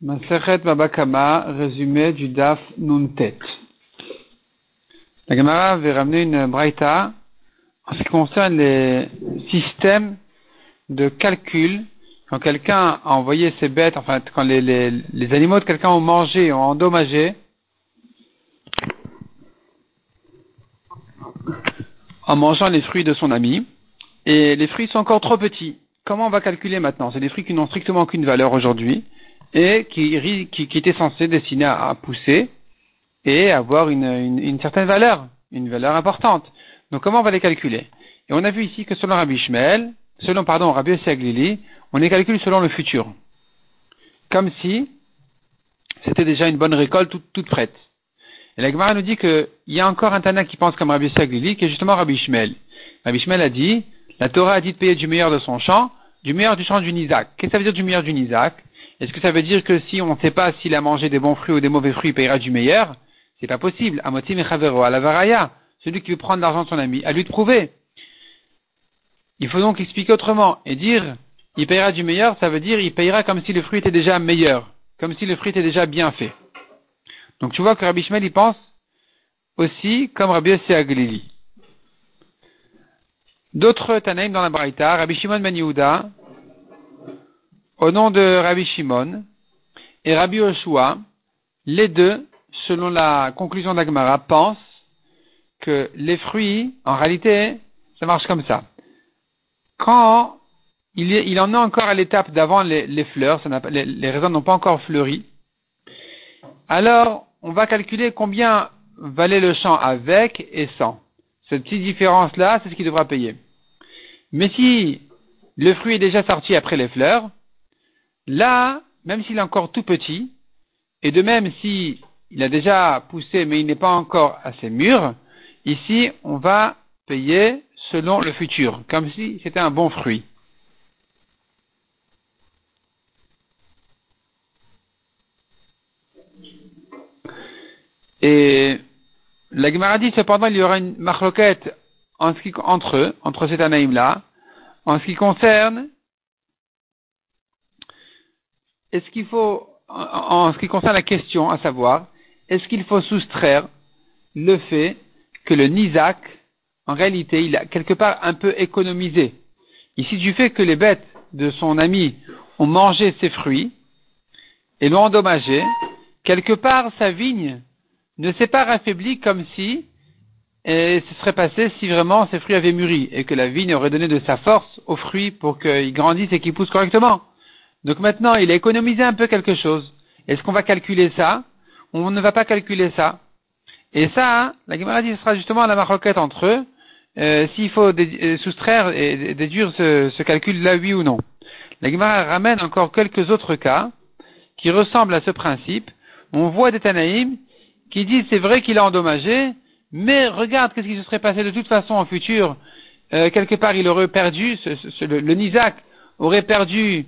Masechet Babakama, résumé du Daf Nuntet. La Gemara avait ramené une braïta en ce qui concerne les systèmes de calcul quand quelqu'un a envoyé ses bêtes, enfin quand les, les, les animaux de quelqu'un ont mangé, ont endommagé, en mangeant les fruits de son ami, et les fruits sont encore trop petits. Comment on va calculer maintenant? C'est des fruits qui n'ont strictement aucune valeur aujourd'hui et qui, était censé destiné à, pousser et avoir une, certaine valeur, une valeur importante. Donc comment on va les calculer? Et on a vu ici que selon Rabbi Shmuel, selon pardon Rabbi Aglili, on les calcule selon le futur, comme si c'était déjà une bonne récolte toute, prête. Et la Gemara nous dit qu'il y a encore un Tana qui pense comme Rabbi Aglili, qui est justement Rabbi Shmuel. Rabbi Shmuel a dit, la Torah a dit de payer du meilleur de son champ, du meilleur du champ du Nizak. Qu'est-ce que ça veut dire du meilleur du Nizak? Est-ce que ça veut dire que si on ne sait pas s'il a mangé des bons fruits ou des mauvais fruits, il payera du meilleur? C'est pas possible. Amotim chavero, à celui qui veut prendre l'argent de son ami, à lui de prouver. Il faut donc expliquer autrement et dire il payera du meilleur, ça veut dire il payera comme si le fruit était déjà meilleur, comme si le fruit était déjà bien fait. Donc tu vois que Rabbi Shmuel il pense aussi comme Rabbi Aglili. D'autres Tanaïm dans la Baraita, Rabbi Shimon Ben au nom de Rabbi Shimon et Rabbi Oshua, les deux, selon la conclusion d'Agmara, pensent que les fruits, en réalité, ça marche comme ça. Quand il, il en est encore à l'étape d'avant les, fleurs, les, les raisins n'ont pas encore fleuri, alors on va calculer combien valait le champ avec et sans. Cette petite différence-là, c'est ce qu'il devra payer. Mais si le fruit est déjà sorti après les fleurs, Là, même s'il est encore tout petit, et de même s'il a déjà poussé mais il n'est pas encore assez mûr, ici on va payer selon le futur, comme si c'était un bon fruit. Et la Gemara cependant il y aura une marloquette entre eux, entre cet anaïm-là, en ce qui concerne est-ce qu'il faut, en, ce qui concerne la question, à savoir, est-ce qu'il faut soustraire le fait que le Nizak, en réalité, il a quelque part un peu économisé. Ici, du fait que les bêtes de son ami ont mangé ses fruits et l'ont endommagé, quelque part, sa vigne ne s'est pas raffaiblie comme si et ce serait passé si vraiment ses fruits avaient mûri et que la vigne aurait donné de sa force aux fruits pour qu'ils grandissent et qu'ils poussent correctement. Donc maintenant, il a économisé un peu quelque chose. Est-ce qu'on va calculer ça? On ne va pas calculer ça? Et ça, hein, la Gemara dit, ce sera justement la maroquette entre eux, euh, s'il faut euh, soustraire et déduire ce, calcul-là, oui ou non. La Gemara ramène encore quelques autres cas qui ressemblent à ce principe. On voit des Tanaïm qui disent c'est vrai qu'il a endommagé, mais regarde qu'est-ce qui se serait passé de toute façon en futur. Euh, quelque part, il aurait perdu, le, le Nizak aurait perdu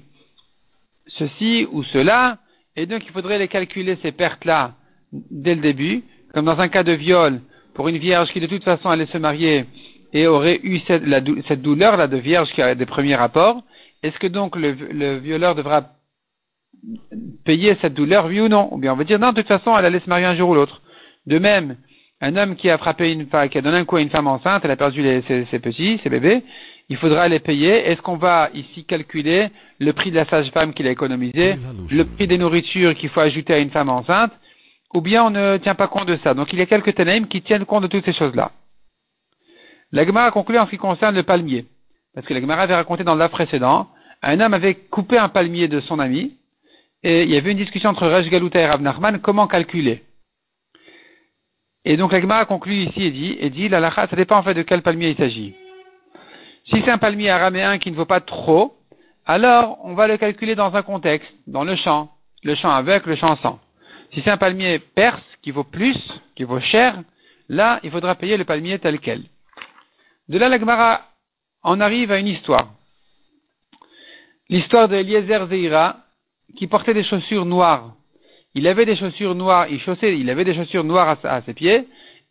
ceci ou cela, et donc il faudrait les calculer ces pertes-là dès le début, comme dans un cas de viol, pour une vierge qui de toute façon allait se marier et aurait eu cette, douleur-là de vierge qui a des premiers rapports, est-ce que donc le, le, violeur devra payer cette douleur, oui ou non? Ou bien on va dire non, de toute façon elle allait se marier un jour ou l'autre. De même, un homme qui a frappé une femme, qui a donné un coup à une femme enceinte, elle a perdu ses petits, ses bébés, il faudra les payer. Est-ce qu'on va ici calculer le prix de la sage-femme qu'il a économisé, le prix des nourritures qu'il faut ajouter à une femme enceinte, ou bien on ne tient pas compte de ça? Donc il y a quelques ténèbres qui tiennent compte de toutes ces choses-là. La Gemara a conclu en ce qui concerne le palmier. Parce que la Gemara avait raconté dans le précédent, un homme avait coupé un palmier de son ami, et il y avait une discussion entre Rej Galuta et Rav Nachman, comment calculer? Et donc la Gemara a conclu ici et dit, et dit, la ça dépend en fait de quel palmier il s'agit. Si c'est un palmier araméen qui ne vaut pas trop, alors on va le calculer dans un contexte, dans le champ, le champ avec, le champ sans. Si c'est un palmier perse qui vaut plus, qui vaut cher, là, il faudra payer le palmier tel quel. De là, l'Agmara en arrive à une histoire. L'histoire de Eliezer Zeira, qui portait des chaussures noires. Il avait des chaussures noires, il chaussait, il avait des chaussures noires à, ses pieds,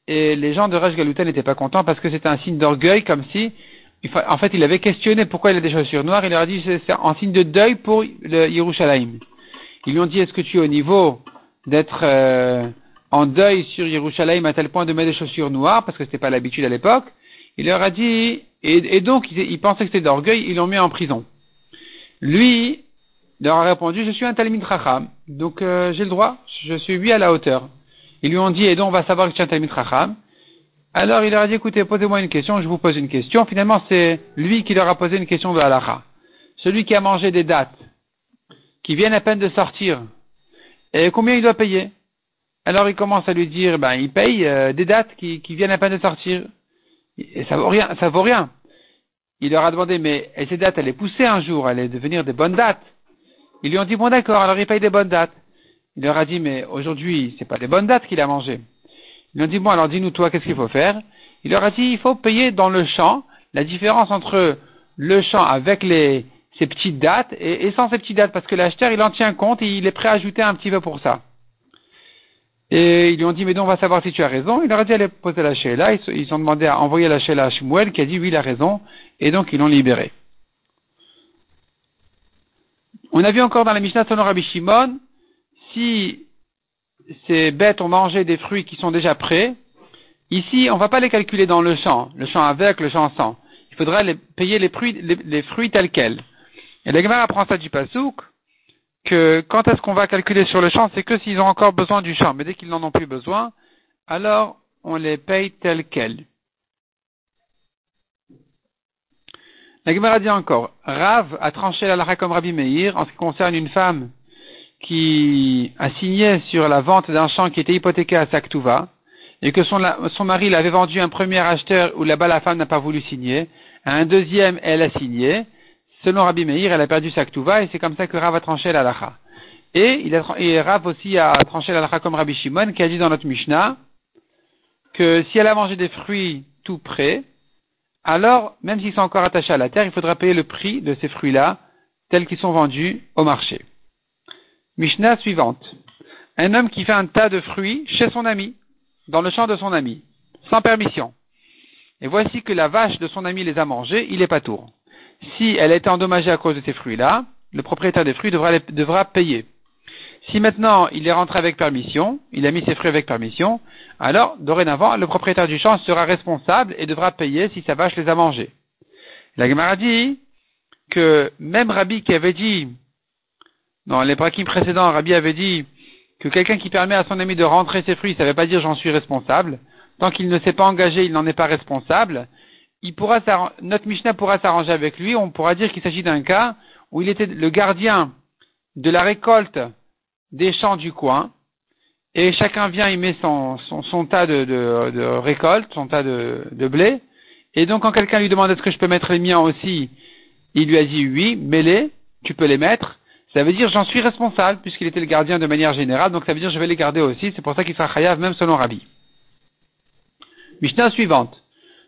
et les gens de Raj Galuta n'étaient pas contents parce que c'était un signe d'orgueil, comme si en fait, il avait questionné pourquoi il a des chaussures noires. Il leur a dit c'est en signe de deuil pour le Yerushalayim. Ils lui ont dit, est-ce que tu es au niveau d'être euh, en deuil sur Yerushalayim à tel point de mettre des chaussures noires, parce que c'était pas l'habitude à l'époque? Il leur a dit, et, donc ils, pensaient que c'était d'orgueil, ils l'ont mis en prison. Lui leur a répondu, je suis un Talmud Racham, donc euh, j'ai le droit, je suis lui à la hauteur. Ils lui ont dit, et donc on va savoir que tu es un Talmud Racham. Alors il leur a dit, écoutez, posez-moi une question, je vous pose une question. Finalement, c'est lui qui leur a posé une question de halakha. Celui qui a mangé des dates, qui viennent à peine de sortir, et combien il doit payer? Alors il commence à lui dire, ben il paye euh, des dates qui, qui, viennent à peine de sortir. Et ça vaut rien, ça vaut rien. Il leur a demandé, mais ces dates, elles pousser un jour, elles allaient devenir des bonnes dates? Ils lui ont dit, bon d'accord, alors il paye des bonnes dates. Il leur a dit, mais aujourd'hui, c'est pas des bonnes dates qu'il a mangé. Ils ont dit, bon alors dis-nous toi, qu'est-ce qu'il faut faire? Il leur a dit, il faut payer dans le champ la différence entre le champ avec les, ces petites dates et, sans ces petites dates, parce que l'acheteur, il en tient compte et il est prêt à ajouter un petit peu pour ça. Et ils lui ont dit, mais donc on va savoir si tu as raison. Il leur a dit, allez poser la Sheila. Ils, ils ont demandé à envoyer la Sheila à Shmuel, qui a dit, oui, il a raison. Et donc, ils l'ont libéré. On a vu encore dans la Mishnah Sonor Rabbi Shimon, si ces bêtes ont mangé des fruits qui sont déjà prêts, ici, on ne va pas les calculer dans le champ, le champ avec, le champ sans. Il faudra les, payer les fruits, tels quels. Et la Gemara apprend ça du Pasouk, que quand est-ce qu'on va calculer sur le champ, c'est que s'ils ont encore besoin du champ. Mais dès qu'ils n'en ont plus besoin, alors on les paye tels quels. La Gemara dit encore, Rav a tranché la lara comme Rabbi Meir en ce qui concerne une femme qui a signé sur la vente d'un champ qui était hypothéqué à Saktuva et que son, mari l'avait vendu à un premier acheteur où là-bas la femme n'a pas voulu signer, à un deuxième elle a signé, selon Rabbi Meir, elle a perdu sa et c'est comme ça que Rav a tranché la lacha. Et, Rav aussi a tranché la lacha comme Rabbi Shimon qui a dit dans notre Mishnah que si elle a mangé des fruits tout près, alors, même s'ils sont encore attachés à la terre, il faudra payer le prix de ces fruits-là, tels qu'ils sont vendus au marché. Mishnah suivante. Un homme qui fait un tas de fruits chez son ami, dans le champ de son ami, sans permission. Et voici que la vache de son ami les a mangés, il est pas tour si elle a été endommagée à cause de ces fruits-là, le propriétaire des fruits devra, devra payer. Si maintenant il est rentré avec permission, il a mis ses fruits avec permission, alors dorénavant le propriétaire du champ sera responsable et devra payer si sa vache les a mangés. La Gemara dit que même Rabbi qui avait dit, dans les braquis précédents, Rabbi avait dit que quelqu'un qui permet à son ami de rentrer ses fruits, ça ne veut pas dire j'en suis responsable. Tant qu'il ne s'est pas engagé, il n'en est pas responsable notre Mishnah pourra s'arranger avec lui. On pourra dire qu'il s'agit d'un cas où il était le gardien de la récolte des champs du coin, et chacun vient, il met son, tas de, de, récolte, son tas de, de blé, et donc quand quelqu'un lui demande est-ce que je peux mettre les miens aussi, il lui a dit oui, mets-les, tu peux les mettre. Ça veut dire j'en suis responsable puisqu'il était le gardien de manière générale, donc ça veut dire je vais les garder aussi. C'est pour ça qu'il sera chayav même selon Rabbi. Mishnah suivante.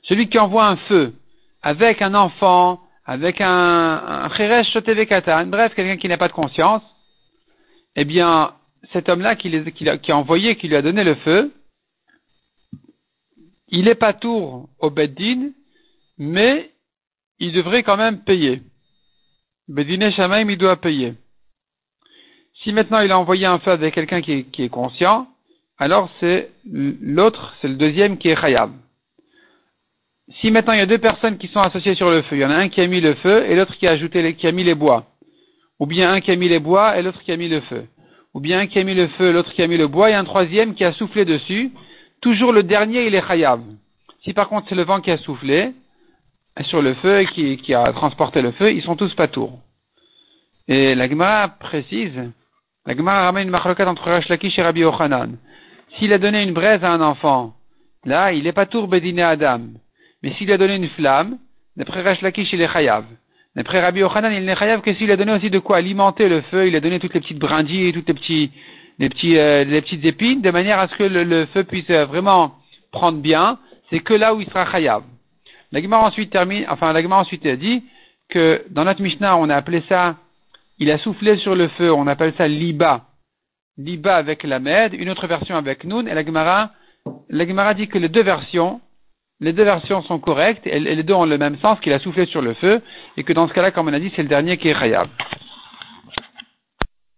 Celui qui envoie un feu avec un enfant, avec un, un bref, quelqu'un qui n'a pas de conscience, eh bien, cet homme-là qui, qui, a, envoyé, qui lui a donné le feu, il est pas tour au Beddin, mais il devrait quand même payer. Beddin et Shamaim, il doit payer. Si maintenant il a envoyé un feu avec quelqu'un qui, est conscient, alors c'est l'autre, c'est le deuxième qui est Khayab si maintenant il y a deux personnes qui sont associées sur le feu, il y en a un qui a mis le feu et l'autre qui a ajouté les, qui a mis les bois, ou bien un qui a mis les bois et l'autre qui a mis le feu, ou bien un qui a mis le feu, l'autre qui a mis le bois et un troisième qui a soufflé dessus, toujours le dernier il est khayab. Si par contre c'est le vent qui a soufflé sur le feu et qui, qui a transporté le feu, ils sont tous pas tours. Et la Gemara précise, la Gemara ramène une machlokat entre Rash Lakish et Rabbi Ochanan. S'il a donné une braise à un enfant, là il est pas tour bédiné Adam. Mais s'il a donné une flamme, d'après Rash Lakish, il est chayav. D'après Rabbi Yochanan, il n'est chayav que s'il a donné aussi de quoi alimenter le feu, il a donné toutes les petites brindilles, toutes les petits, les petits, euh, les petites épines, de manière à ce que le, feu puisse euh, vraiment prendre bien. C'est que là où il sera chayav. La ensuite termine, enfin, la ensuite a dit que dans notre Mishnah, on a appelé ça, il a soufflé sur le feu, on appelle ça liba. Liba avec la med, une autre version avec nun, et la Gemara, la Gemara dit que les deux versions, les deux versions sont correctes et les deux ont le même sens qu'il a soufflé sur le feu et que dans ce cas-là, comme on a dit, c'est le dernier qui est khayab.